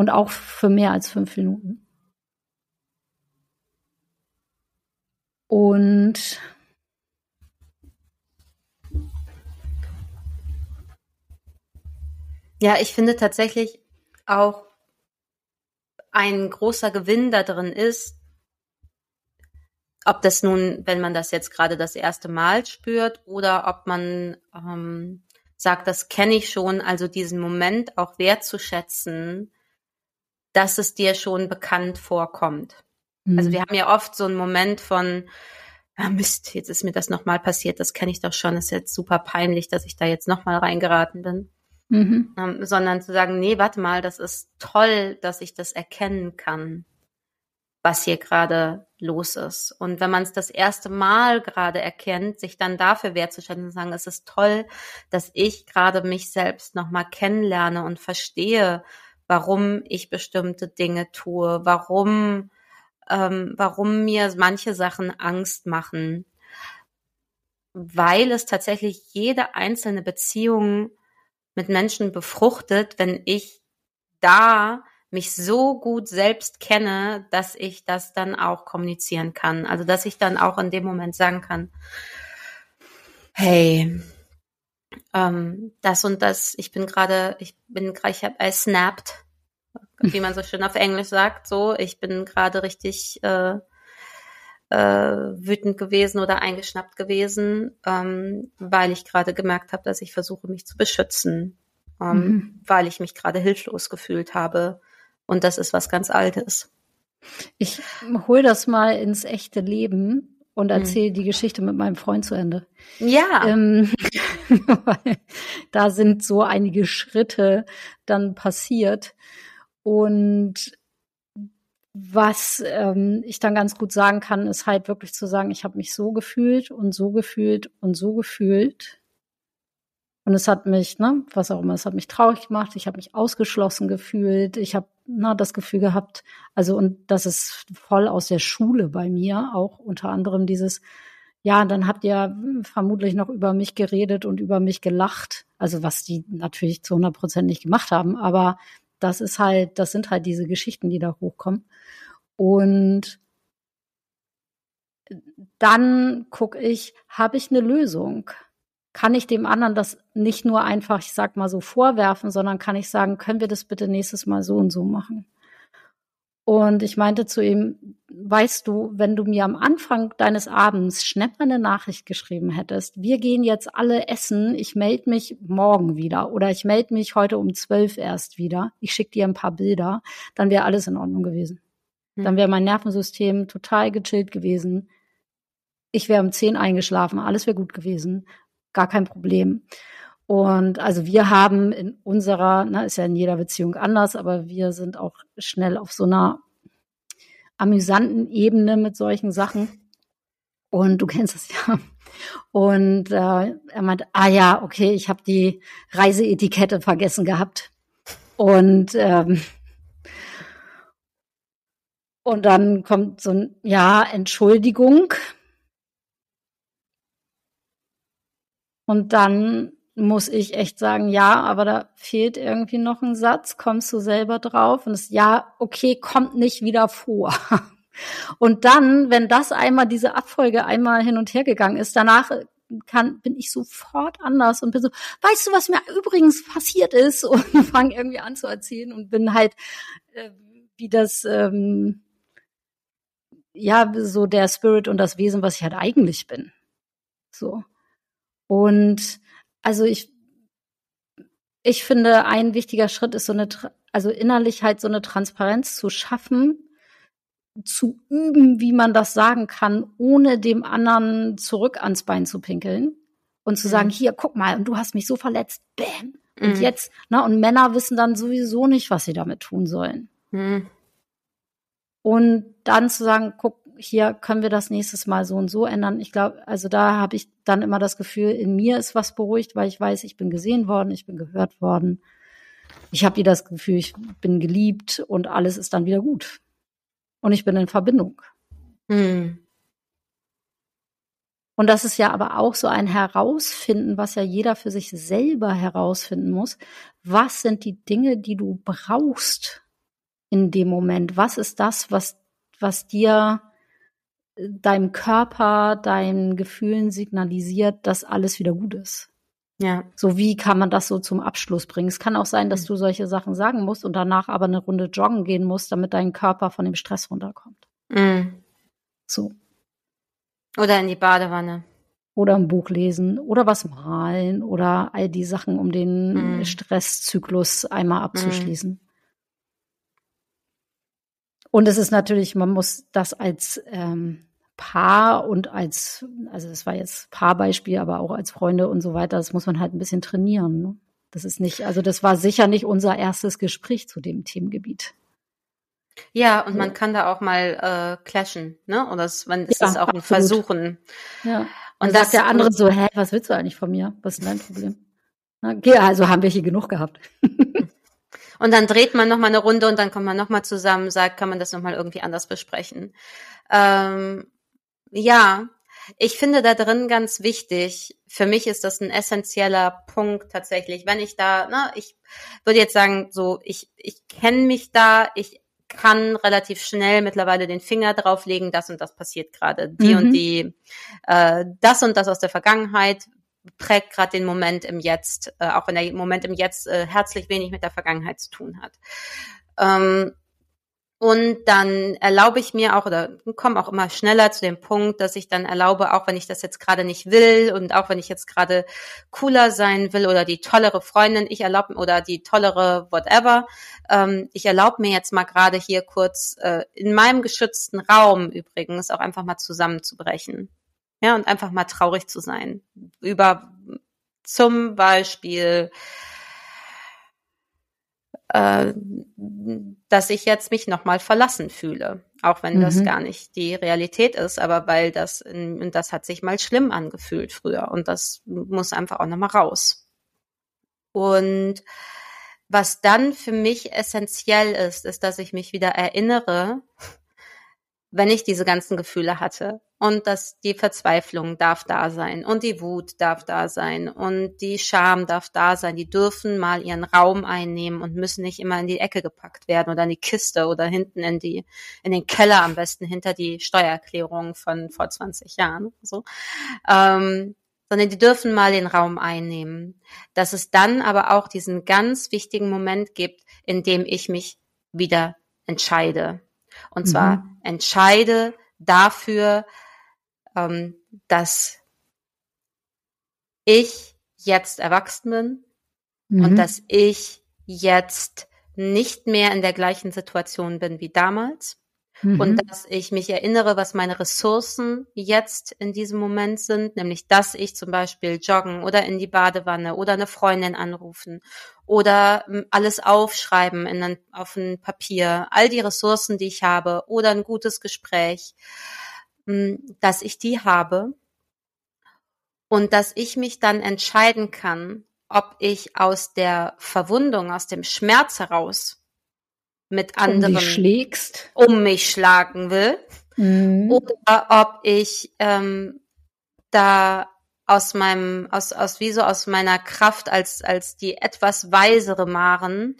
und auch für mehr als fünf Minuten. Und ja, ich finde tatsächlich auch ein großer Gewinn da drin ist, ob das nun, wenn man das jetzt gerade das erste Mal spürt oder ob man ähm, sagt, das kenne ich schon, also diesen Moment auch wertzuschätzen, dass es dir schon bekannt vorkommt. Also mhm. Also wir haben ja oft so einen Moment von, ah Mist, jetzt ist mir das nochmal passiert, das kenne ich doch schon, ist jetzt super peinlich, dass ich da jetzt nochmal reingeraten bin. Mhm. Ähm, sondern zu sagen, nee, warte mal, das ist toll, dass ich das erkennen kann, was hier gerade los ist. Und wenn man es das erste Mal gerade erkennt, sich dann dafür wertzuschätzen und sagen, es ist toll, dass ich gerade mich selbst nochmal kennenlerne und verstehe, warum ich bestimmte Dinge tue, warum, ähm, warum mir manche Sachen Angst machen, weil es tatsächlich jede einzelne Beziehung mit Menschen befruchtet, wenn ich da mich so gut selbst kenne, dass ich das dann auch kommunizieren kann. Also dass ich dann auch in dem Moment sagen kann, hey, ähm, das und das, ich bin gerade, ich bin gerade, ich habe I snapped, wie man so schön auf Englisch sagt, so, ich bin gerade richtig äh, äh, wütend gewesen oder eingeschnappt gewesen, ähm, weil ich gerade gemerkt habe, dass ich versuche, mich zu beschützen, ähm, mhm. weil ich mich gerade hilflos gefühlt habe. Und das ist was ganz Altes. Ich hole das mal ins echte Leben und hm. erzähle mhm. die Geschichte mit meinem Freund zu Ende. Ja. Ähm, da sind so einige Schritte dann passiert. Und was ähm, ich dann ganz gut sagen kann, ist halt wirklich zu sagen, ich habe mich so gefühlt und so gefühlt und so gefühlt. Und es hat mich, ne, was auch immer, es hat mich traurig gemacht, ich habe mich ausgeschlossen gefühlt, ich habe na, das Gefühl gehabt, also und das ist voll aus der Schule bei mir, auch unter anderem dieses, ja, dann habt ihr vermutlich noch über mich geredet und über mich gelacht. Also was die natürlich zu 100 Prozent nicht gemacht haben, aber das ist halt, das sind halt diese Geschichten, die da hochkommen. Und dann gucke ich, habe ich eine Lösung? Kann ich dem anderen das nicht nur einfach, ich sag mal so, vorwerfen, sondern kann ich sagen, können wir das bitte nächstes Mal so und so machen? Und ich meinte zu ihm, weißt du, wenn du mir am Anfang deines Abends schnell mal eine Nachricht geschrieben hättest, wir gehen jetzt alle essen, ich melde mich morgen wieder oder ich melde mich heute um zwölf erst wieder, ich schicke dir ein paar Bilder, dann wäre alles in Ordnung gewesen. Hm. Dann wäre mein Nervensystem total gechillt gewesen. Ich wäre um zehn eingeschlafen, alles wäre gut gewesen, gar kein Problem. Und also wir haben in unserer, na, ist ja in jeder Beziehung anders, aber wir sind auch schnell auf so einer amüsanten Ebene mit solchen Sachen. Und du kennst es ja. Und äh, er meinte, ah ja, okay, ich habe die Reiseetikette vergessen gehabt. Und ähm, und dann kommt so ein ja Entschuldigung. Und dann muss ich echt sagen, ja, aber da fehlt irgendwie noch ein Satz, kommst du selber drauf? Und es, ja, okay, kommt nicht wieder vor. Und dann, wenn das einmal, diese Abfolge einmal hin und her gegangen ist, danach kann, bin ich sofort anders und bin so, weißt du, was mir übrigens passiert ist? Und fange irgendwie an zu erzählen und bin halt, äh, wie das, ähm, ja, so der Spirit und das Wesen, was ich halt eigentlich bin. So. Und also ich, ich finde, ein wichtiger Schritt ist so eine, also innerlich halt so eine Transparenz zu schaffen, zu üben, wie man das sagen kann, ohne dem anderen zurück ans Bein zu pinkeln und zu mhm. sagen, hier, guck mal, und du hast mich so verletzt, bäm. Und mhm. jetzt, na, und Männer wissen dann sowieso nicht, was sie damit tun sollen. Mhm. Und dann zu sagen, guck, hier können wir das nächstes Mal so und so ändern. Ich glaube, also da habe ich dann immer das Gefühl, in mir ist was beruhigt, weil ich weiß, ich bin gesehen worden, ich bin gehört worden. Ich habe hier das Gefühl, ich bin geliebt und alles ist dann wieder gut. Und ich bin in Verbindung. Hm. Und das ist ja aber auch so ein Herausfinden, was ja jeder für sich selber herausfinden muss. Was sind die Dinge, die du brauchst in dem Moment? Was ist das, was, was dir deinem Körper, deinen Gefühlen signalisiert, dass alles wieder gut ist. Ja. So wie kann man das so zum Abschluss bringen? Es kann auch sein, dass mhm. du solche Sachen sagen musst und danach aber eine Runde joggen gehen musst, damit dein Körper von dem Stress runterkommt. Mhm. So. Oder in die Badewanne. Oder ein Buch lesen oder was malen oder all die Sachen, um den mhm. Stresszyklus einmal abzuschließen. Mhm. Und es ist natürlich, man muss das als ähm, Paar und als, also das war jetzt Paarbeispiel, aber auch als Freunde und so weiter, das muss man halt ein bisschen trainieren. Ne? Das ist nicht, also das war sicher nicht unser erstes Gespräch zu dem Themengebiet. Ja, und man kann da auch mal äh, clashen, ne? Oder es, man, es ja, ist auch ein Versuchen. Ja. Und, das der andere so, hä, was willst du eigentlich von mir? Was ist dein Problem? Na, okay, also haben wir hier genug gehabt. und dann dreht man noch mal eine Runde und dann kommt man noch mal zusammen, sagt, kann man das noch mal irgendwie anders besprechen. Ähm, ja, ich finde da drin ganz wichtig. Für mich ist das ein essentieller Punkt tatsächlich. Wenn ich da, ne, ich würde jetzt sagen, so, ich, ich kenne mich da, ich kann relativ schnell mittlerweile den Finger drauflegen, das und das passiert gerade. Die mhm. und die, äh, das und das aus der Vergangenheit prägt gerade den Moment im Jetzt, äh, auch wenn der Moment im Jetzt äh, herzlich wenig mit der Vergangenheit zu tun hat. Ähm, und dann erlaube ich mir auch oder komme auch immer schneller zu dem Punkt, dass ich dann erlaube, auch wenn ich das jetzt gerade nicht will und auch wenn ich jetzt gerade cooler sein will oder die tollere Freundin, ich erlaube oder die tollere whatever, ähm, ich erlaube mir jetzt mal gerade hier kurz äh, in meinem geschützten Raum übrigens auch einfach mal zusammenzubrechen. Ja, und einfach mal traurig zu sein. Über zum Beispiel äh, dass ich jetzt mich nochmal verlassen fühle. Auch wenn mhm. das gar nicht die Realität ist, aber weil das, und das hat sich mal schlimm angefühlt früher und das muss einfach auch nochmal raus. Und was dann für mich essentiell ist, ist, dass ich mich wieder erinnere, wenn ich diese ganzen Gefühle hatte und dass die Verzweiflung darf da sein und die Wut darf da sein und die Scham darf da sein. Die dürfen mal ihren Raum einnehmen und müssen nicht immer in die Ecke gepackt werden oder in die Kiste oder hinten in die in den Keller am besten hinter die Steuererklärung von vor 20 Jahren so. Ähm, sondern die dürfen mal den Raum einnehmen. Dass es dann aber auch diesen ganz wichtigen Moment gibt, in dem ich mich wieder entscheide und zwar mhm. entscheide dafür, ähm, dass ich jetzt erwachsen bin mhm. und dass ich jetzt nicht mehr in der gleichen Situation bin wie damals mhm. und dass ich mich erinnere, was meine Ressourcen jetzt in diesem Moment sind, nämlich dass ich zum Beispiel joggen oder in die Badewanne oder eine Freundin anrufen oder hm, alles aufschreiben in ein, auf ein Papier, all die Ressourcen, die ich habe oder ein gutes Gespräch, hm, dass ich die habe und dass ich mich dann entscheiden kann, ob ich aus der Verwundung, aus dem Schmerz heraus mit anderen um, schlägst. um mich schlagen will mhm. oder ob ich ähm, da aus meinem aus aus wie so aus meiner Kraft als als die etwas weisere Maren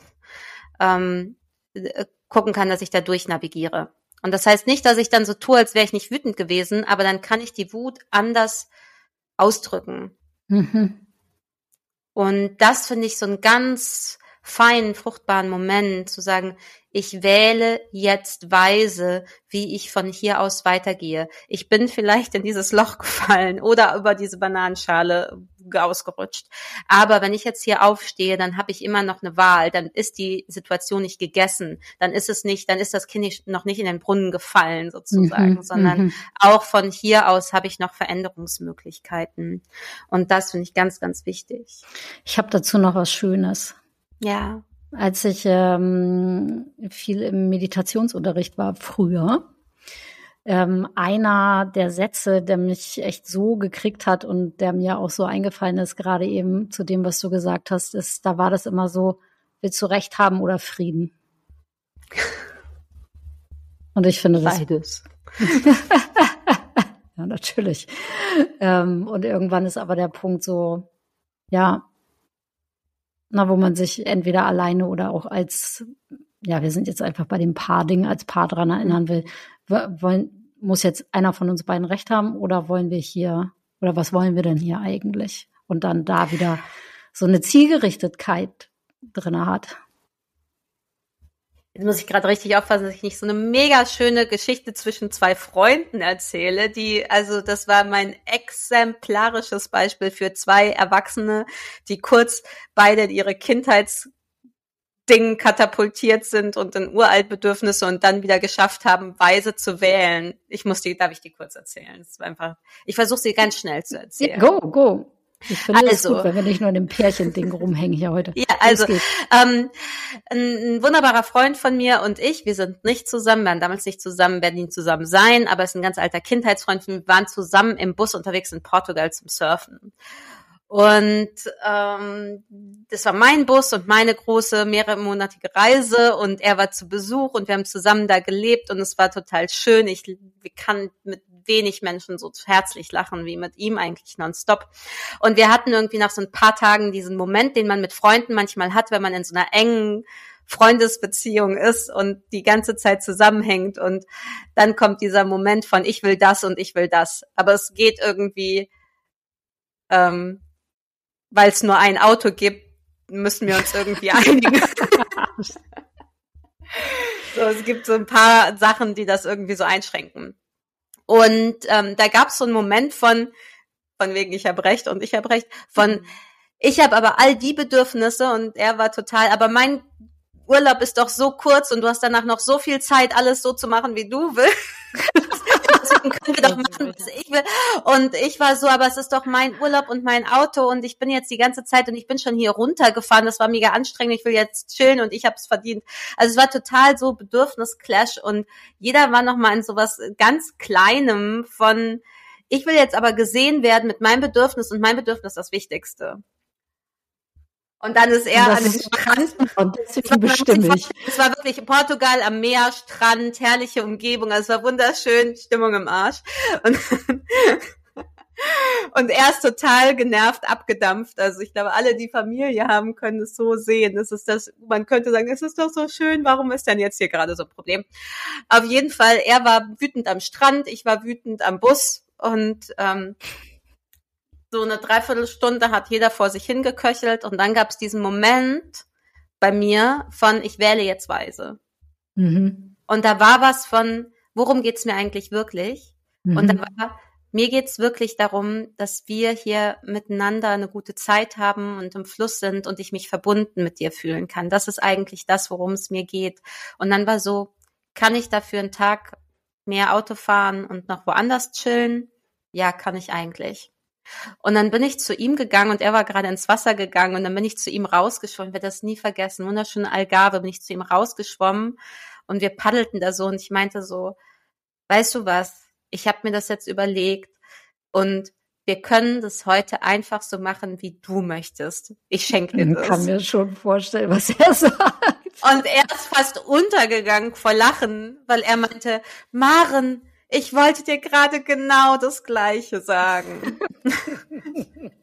ähm, äh, gucken kann, dass ich da durchnavigiere. Und das heißt nicht, dass ich dann so tue, als wäre ich nicht wütend gewesen, aber dann kann ich die Wut anders ausdrücken. Mhm. Und das finde ich so ein ganz feinen, fruchtbaren Moment zu sagen, ich wähle jetzt weise, wie ich von hier aus weitergehe. Ich bin vielleicht in dieses Loch gefallen oder über diese Bananenschale ausgerutscht. Aber wenn ich jetzt hier aufstehe, dann habe ich immer noch eine Wahl. Dann ist die Situation nicht gegessen. Dann ist es nicht, dann ist das Kind noch nicht in den Brunnen gefallen sozusagen, mhm, sondern mhm. auch von hier aus habe ich noch Veränderungsmöglichkeiten. Und das finde ich ganz, ganz wichtig. Ich habe dazu noch was Schönes. Ja als ich ähm, viel im Meditationsunterricht war früher. Ähm, einer der Sätze, der mich echt so gekriegt hat und der mir auch so eingefallen ist, gerade eben zu dem, was du gesagt hast, ist, da war das immer so, willst du Recht haben oder Frieden? Und ich finde das. Beides. ja, natürlich. Ähm, und irgendwann ist aber der Punkt so, ja, na, wo man sich entweder alleine oder auch als, ja, wir sind jetzt einfach bei dem Paar-Ding als Paar dran erinnern will. Wollen, muss jetzt einer von uns beiden recht haben oder wollen wir hier, oder was wollen wir denn hier eigentlich? Und dann da wieder so eine Zielgerichtetkeit drinne hat. Jetzt muss ich gerade richtig aufpassen, dass ich nicht so eine mega schöne Geschichte zwischen zwei Freunden erzähle, die, also das war mein exemplarisches Beispiel für zwei Erwachsene, die kurz beide in ihre Kindheitsding katapultiert sind und in Uraltbedürfnisse und dann wieder geschafft haben, weise zu wählen. Ich muss die, darf ich die kurz erzählen? Das war einfach, ich versuche sie ganz schnell zu erzählen. Go, go. Ich finde also, es gut, wenn wir nicht nur in dem Pärchending rumhängen hier heute. Ja, also ähm, ein, wunderbarer Freund von mir und ich, wir sind nicht zusammen, wir waren damals nicht zusammen, werden nie zusammen sein, aber es ist ein ganz alter Kindheitsfreund wir waren zusammen im Bus unterwegs in Portugal zum Surfen. Und ähm, das war mein Bus und meine große mehrmonatige Reise und er war zu Besuch und wir haben zusammen da gelebt und es war total schön. Ich kann mit wenig Menschen so herzlich lachen wie mit ihm eigentlich nonstop. Und wir hatten irgendwie nach so ein paar Tagen diesen Moment, den man mit Freunden manchmal hat, wenn man in so einer engen Freundesbeziehung ist und die ganze Zeit zusammenhängt und dann kommt dieser Moment von ich will das und ich will das. Aber es geht irgendwie ähm, weil es nur ein Auto gibt, müssen wir uns irgendwie einigen. so, es gibt so ein paar Sachen, die das irgendwie so einschränken. Und ähm, da gab es so einen Moment von, von wegen ich habe recht und ich habe recht, von ich habe aber all die Bedürfnisse und er war total, aber mein Urlaub ist doch so kurz und du hast danach noch so viel Zeit, alles so zu machen, wie du willst. deswegen können wir doch machen, was ich will. Und ich war so, aber es ist doch mein Urlaub und mein Auto und ich bin jetzt die ganze Zeit und ich bin schon hier runtergefahren. Das war mega anstrengend. Ich will jetzt chillen und ich habe es verdient. Also es war total so Bedürfnisclash und jeder war noch mal in sowas ganz Kleinem von ich will jetzt aber gesehen werden mit meinem Bedürfnis und mein Bedürfnis das Wichtigste. Und dann ist er an dem Strand. Und deswegen bestimme ich. Es war wirklich Portugal am Meer, Strand, herrliche Umgebung. Also es war wunderschön, Stimmung im Arsch. Und, und er ist total genervt, abgedampft. Also ich glaube, alle, die Familie haben, können es so sehen. Das ist das, man könnte sagen, es ist doch so schön, warum ist denn jetzt hier gerade so ein Problem? Auf jeden Fall, er war wütend am Strand, ich war wütend am Bus und ähm, so eine Dreiviertelstunde hat jeder vor sich hingeköchelt und dann gab es diesen Moment bei mir von, ich wähle jetzt weise. Mhm. Und da war was von, worum geht's mir eigentlich wirklich? Mhm. Und da war, mir geht's wirklich darum, dass wir hier miteinander eine gute Zeit haben und im Fluss sind und ich mich verbunden mit dir fühlen kann. Das ist eigentlich das, worum es mir geht. Und dann war so, kann ich dafür einen Tag mehr Auto fahren und noch woanders chillen? Ja, kann ich eigentlich. Und dann bin ich zu ihm gegangen und er war gerade ins Wasser gegangen und dann bin ich zu ihm rausgeschwommen, ich werde das nie vergessen, wunderschöne Algarve, bin ich zu ihm rausgeschwommen und wir paddelten da so und ich meinte so, weißt du was, ich habe mir das jetzt überlegt und wir können das heute einfach so machen, wie du möchtest. Ich schenke dir das. Ich kann mir schon vorstellen, was er sagt. Und er ist fast untergegangen vor Lachen, weil er meinte, Maren, ich wollte dir gerade genau das Gleiche sagen.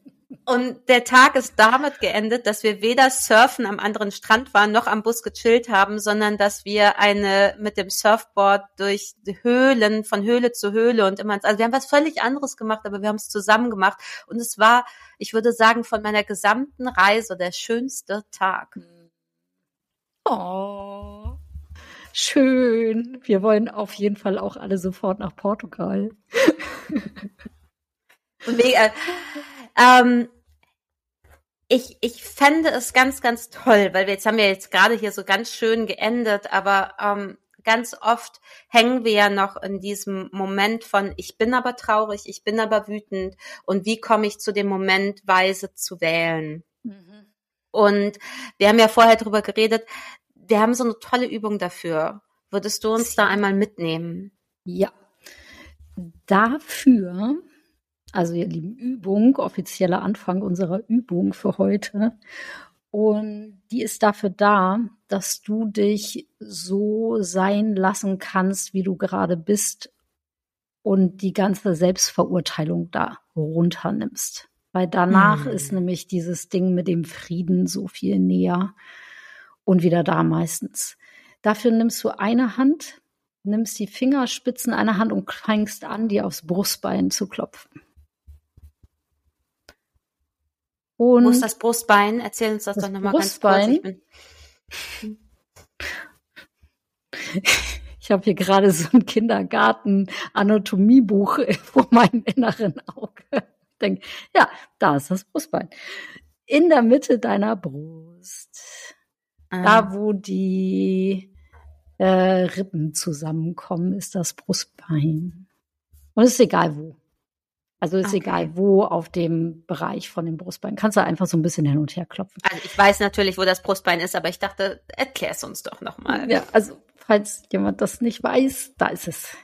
Und der Tag ist damit geendet, dass wir weder surfen am anderen Strand waren, noch am Bus gechillt haben, sondern dass wir eine mit dem Surfboard durch Höhlen, von Höhle zu Höhle und immer, also wir haben was völlig anderes gemacht, aber wir haben es zusammen gemacht. Und es war, ich würde sagen, von meiner gesamten Reise der schönste Tag. Oh. Schön. Wir wollen auf jeden Fall auch alle sofort nach Portugal. Mega. Ähm, ich, ich fände es ganz, ganz toll, weil wir jetzt haben ja jetzt gerade hier so ganz schön geendet, aber ähm, ganz oft hängen wir ja noch in diesem Moment von ich bin aber traurig, ich bin aber wütend und wie komme ich zu dem Moment, weise zu wählen. Mhm. Und wir haben ja vorher drüber geredet, wir haben so eine tolle Übung dafür. Würdest du uns da einmal mitnehmen? Ja. Dafür, also ihr lieben Übung, offizieller Anfang unserer Übung für heute. Und die ist dafür da, dass du dich so sein lassen kannst, wie du gerade bist und die ganze Selbstverurteilung da runternimmst. Weil danach hm. ist nämlich dieses Ding mit dem Frieden so viel näher und wieder da meistens. Dafür nimmst du eine Hand, nimmst die Fingerspitzen einer Hand und fängst an, dir aufs Brustbein zu klopfen. Und Wo ist das Brustbein? Erzähl uns das, das doch nochmal ganz kurz. Ich, bin ich habe hier gerade so ein Kindergarten-Anatomiebuch vor meinem inneren Auge. Ich denke, ja, da ist das Brustbein. In der Mitte deiner Brust. Ah. Da, wo die äh, Rippen zusammenkommen, ist das Brustbein. Und es ist egal wo. Also ist okay. egal wo auf dem Bereich von dem Brustbein. Kannst du einfach so ein bisschen hin und her klopfen. Also ich weiß natürlich, wo das Brustbein ist, aber ich dachte, erklär es uns doch nochmal. Ja, also falls jemand das nicht weiß, da ist es.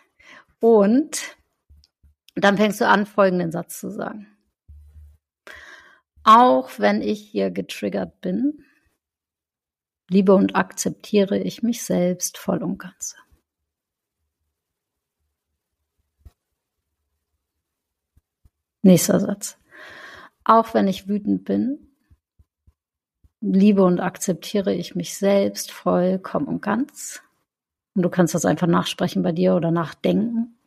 Und dann fängst du an, folgenden Satz zu sagen. Auch wenn ich hier getriggert bin, liebe und akzeptiere ich mich selbst voll und ganz. Nächster Satz. Auch wenn ich wütend bin, liebe und akzeptiere ich mich selbst vollkommen und ganz. Und du kannst das einfach nachsprechen bei dir oder nachdenken.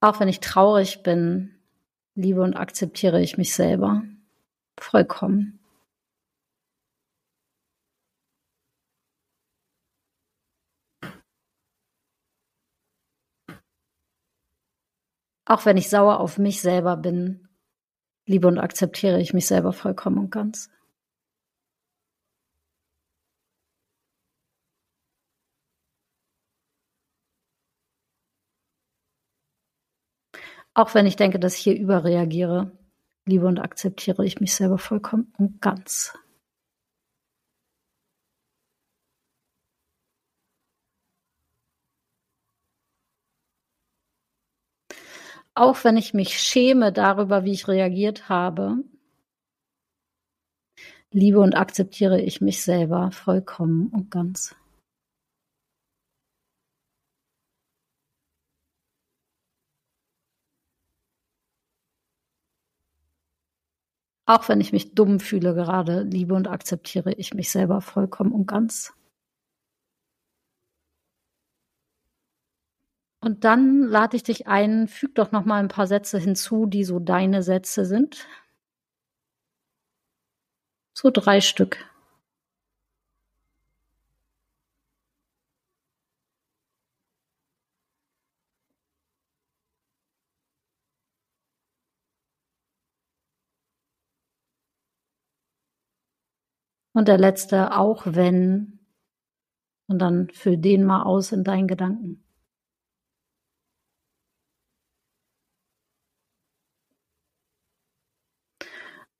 Auch wenn ich traurig bin, liebe und akzeptiere ich mich selber vollkommen. Auch wenn ich sauer auf mich selber bin, liebe und akzeptiere ich mich selber vollkommen und ganz. Auch wenn ich denke, dass ich hier überreagiere, liebe und akzeptiere ich mich selber vollkommen und ganz. Auch wenn ich mich schäme darüber, wie ich reagiert habe, liebe und akzeptiere ich mich selber vollkommen und ganz. Auch wenn ich mich dumm fühle gerade, liebe und akzeptiere ich mich selber vollkommen und ganz. Und dann lade ich dich ein, füg doch noch mal ein paar Sätze hinzu, die so deine Sätze sind. So drei Stück. Und der letzte, auch wenn. Und dann füll den mal aus in deinen Gedanken.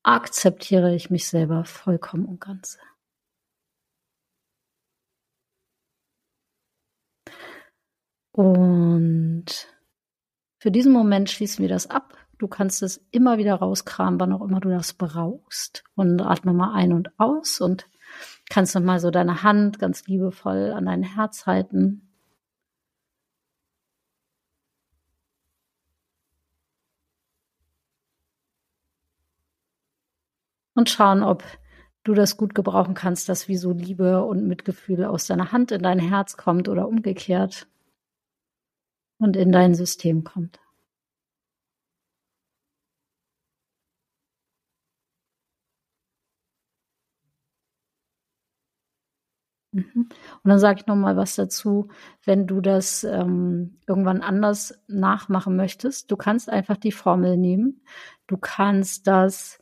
Akzeptiere ich mich selber vollkommen und ganz. Und für diesen Moment schließen wir das ab. Du kannst es immer wieder rauskramen, wann auch immer du das brauchst. Und atme mal ein und aus und kannst noch mal so deine Hand ganz liebevoll an dein Herz halten. Und schauen, ob du das gut gebrauchen kannst, dass wie so Liebe und Mitgefühl aus deiner Hand in dein Herz kommt oder umgekehrt und in dein System kommt. Mhm. Und dann sage ich noch mal was dazu, wenn du das ähm, irgendwann anders nachmachen möchtest. Du kannst einfach die Formel nehmen. Du kannst das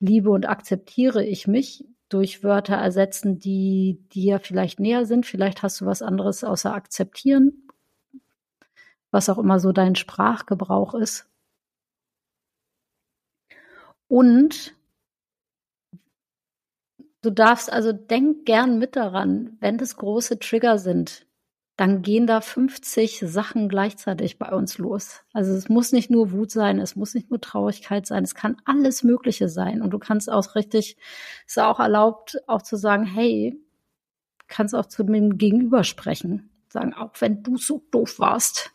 Liebe und akzeptiere ich mich durch Wörter ersetzen, die dir vielleicht näher sind. Vielleicht hast du was anderes außer akzeptieren, was auch immer so dein Sprachgebrauch ist. Und Du darfst also denk gern mit daran, wenn das große Trigger sind, dann gehen da 50 Sachen gleichzeitig bei uns los. Also es muss nicht nur Wut sein, es muss nicht nur Traurigkeit sein, es kann alles Mögliche sein. Und du kannst auch richtig, es ist auch erlaubt, auch zu sagen, hey, kannst auch zu dem Gegenüber sprechen. Sagen, auch wenn du so doof warst,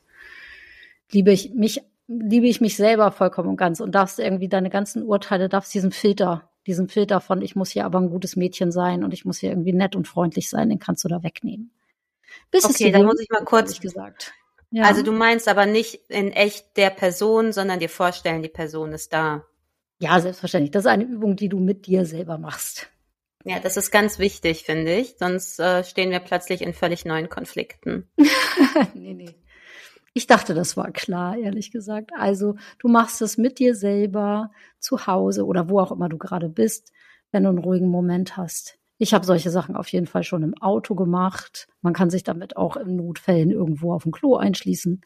liebe ich mich, liebe ich mich selber vollkommen und ganz und darfst irgendwie deine ganzen Urteile, darfst diesen Filter diesen Filter von, ich muss hier aber ein gutes Mädchen sein und ich muss hier irgendwie nett und freundlich sein, den kannst du da wegnehmen. Bis okay, dann muss ich mal kurz gesagt. Ja. Also du meinst aber nicht in echt der Person, sondern dir vorstellen, die Person ist da. Ja, selbstverständlich. Das ist eine Übung, die du mit dir selber machst. Ja, das ist ganz wichtig, finde ich. Sonst äh, stehen wir plötzlich in völlig neuen Konflikten. nee, nee. Ich dachte, das war klar, ehrlich gesagt. Also du machst es mit dir selber zu Hause oder wo auch immer du gerade bist, wenn du einen ruhigen Moment hast. Ich habe solche Sachen auf jeden Fall schon im Auto gemacht. Man kann sich damit auch in Notfällen irgendwo auf dem Klo einschließen.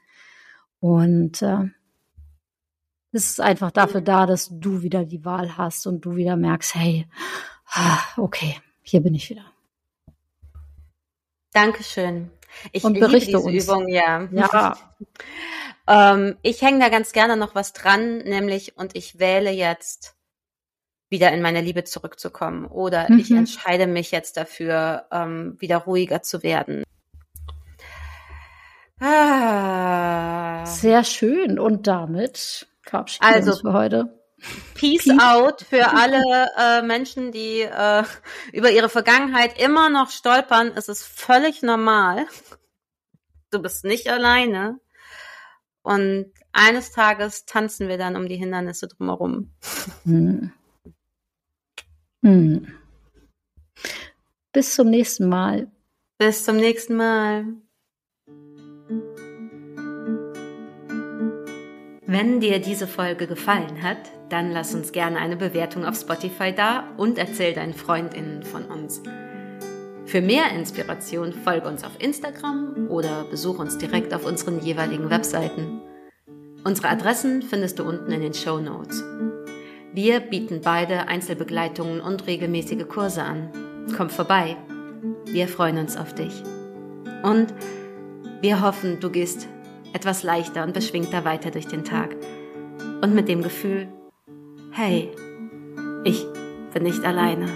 Und äh, es ist einfach dafür da, dass du wieder die Wahl hast und du wieder merkst, hey, ah, okay, hier bin ich wieder. Dankeschön. Ich und berichte liebe diese uns. Übung, ja. Ja. ähm, ich hänge da ganz gerne noch was dran, nämlich und ich wähle jetzt wieder in meine Liebe zurückzukommen oder mhm. ich entscheide mich jetzt dafür, ähm, wieder ruhiger zu werden. Ah. Sehr schön. Und damit verabschieden also, uns für heute. Peace, Peace. out für alle äh, Menschen, die äh, über ihre Vergangenheit immer noch stolpern. Es ist völlig normal. Du bist nicht alleine. Und eines Tages tanzen wir dann um die Hindernisse drumherum. Hm. Hm. Bis zum nächsten Mal. Bis zum nächsten Mal. Wenn dir diese Folge gefallen hat, dann lass uns gerne eine Bewertung auf Spotify da und erzähl deinen FreundInnen von uns. Für mehr Inspiration folge uns auf Instagram oder besuche uns direkt auf unseren jeweiligen Webseiten. Unsere Adressen findest du unten in den Show Notes. Wir bieten beide Einzelbegleitungen und regelmäßige Kurse an. Komm vorbei. Wir freuen uns auf dich. Und wir hoffen, du gehst etwas leichter und beschwingter weiter durch den Tag. Und mit dem Gefühl, hey, ich bin nicht alleine.